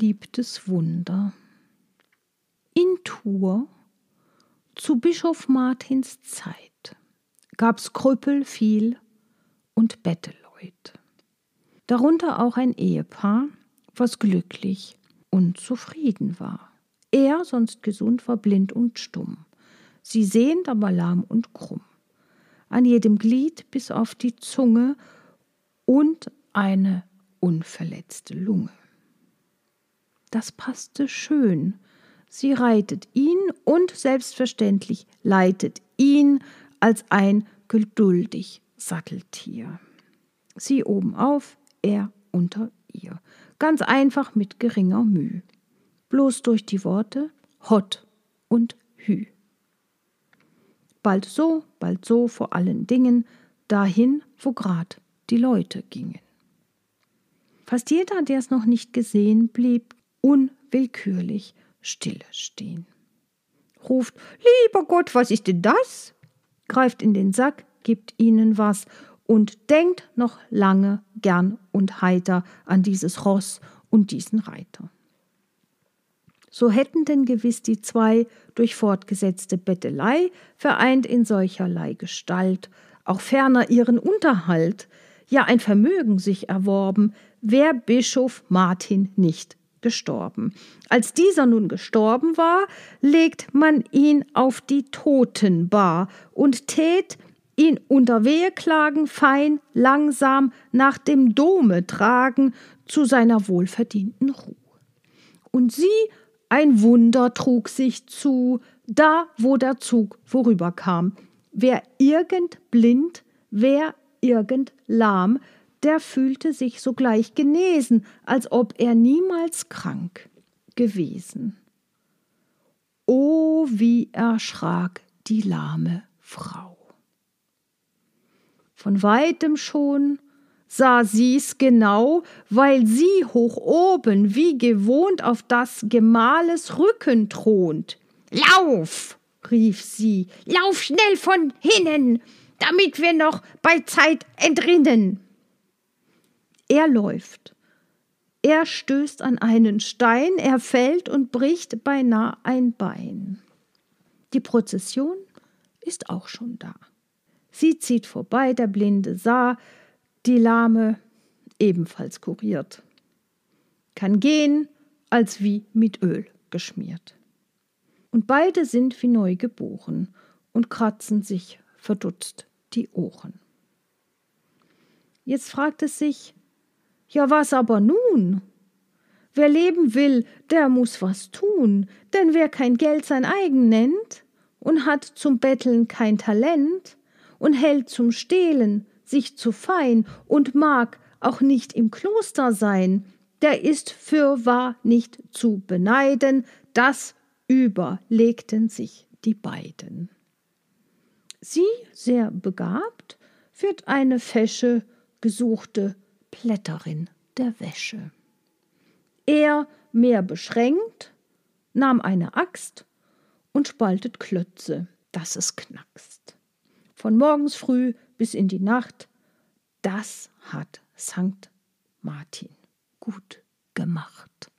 beliebtes Wunder. In Tours zu Bischof Martins Zeit gab's Krüppel viel und Betteleut. Darunter auch ein Ehepaar, was glücklich und zufrieden war. Er, sonst gesund, war blind und stumm, sie sehend aber lahm und krumm, an jedem Glied bis auf die Zunge und eine unverletzte Lunge. Das passte schön. Sie reitet ihn und selbstverständlich leitet ihn als ein geduldig Satteltier. Sie oben auf, er unter ihr. Ganz einfach mit geringer Mühe. Bloß durch die Worte Hot und Hü. Bald so, bald so vor allen Dingen, dahin, wo grad die Leute gingen. Fast jeder, der es noch nicht gesehen, blieb unwillkürlich stille stehen. Ruft, lieber Gott, was ist denn das? Greift in den Sack, gibt ihnen was und denkt noch lange gern und heiter an dieses Ross und diesen Reiter. So hätten denn gewiss die zwei durch fortgesetzte Bettelei, vereint in solcherlei Gestalt, auch ferner ihren Unterhalt, ja ein Vermögen sich erworben, wär Bischof Martin nicht gestorben. Als dieser nun gestorben war, legt man ihn auf die Totenbar und tät ihn unter Weheklagen fein langsam nach dem Dome tragen zu seiner wohlverdienten Ruhe. Und sie, ein Wunder trug sich zu, da wo der Zug vorüberkam. Wer irgend blind, wer irgend lahm, der fühlte sich sogleich genesen, als ob er niemals krank gewesen. O, wie erschrak die lahme Frau. Von weitem schon sah sie's genau, weil sie hoch oben wie gewohnt auf das Gemahles Rücken thront. Lauf! rief sie, lauf schnell von hinnen, damit wir noch bei Zeit entrinnen. Er läuft. Er stößt an einen Stein, er fällt und bricht beinahe ein Bein. Die Prozession ist auch schon da. Sie zieht vorbei, der Blinde sah, die Lahme ebenfalls kuriert. Kann gehen, als wie mit Öl geschmiert. Und beide sind wie neu geboren und kratzen sich verdutzt die Ohren. Jetzt fragt es sich, ja, was aber nun? Wer leben will, der muss was tun, denn wer kein Geld sein eigen nennt und hat zum Betteln kein Talent und hält zum Stehlen sich zu fein und mag auch nicht im Kloster sein, der ist fürwahr nicht zu beneiden, das überlegten sich die beiden. Sie, sehr begabt, wird eine fesche, gesuchte Plätterin der Wäsche. Er, mehr beschränkt, nahm eine Axt und spaltet Klötze, dass es knackst. Von morgens früh bis in die Nacht, das hat Sankt Martin gut gemacht.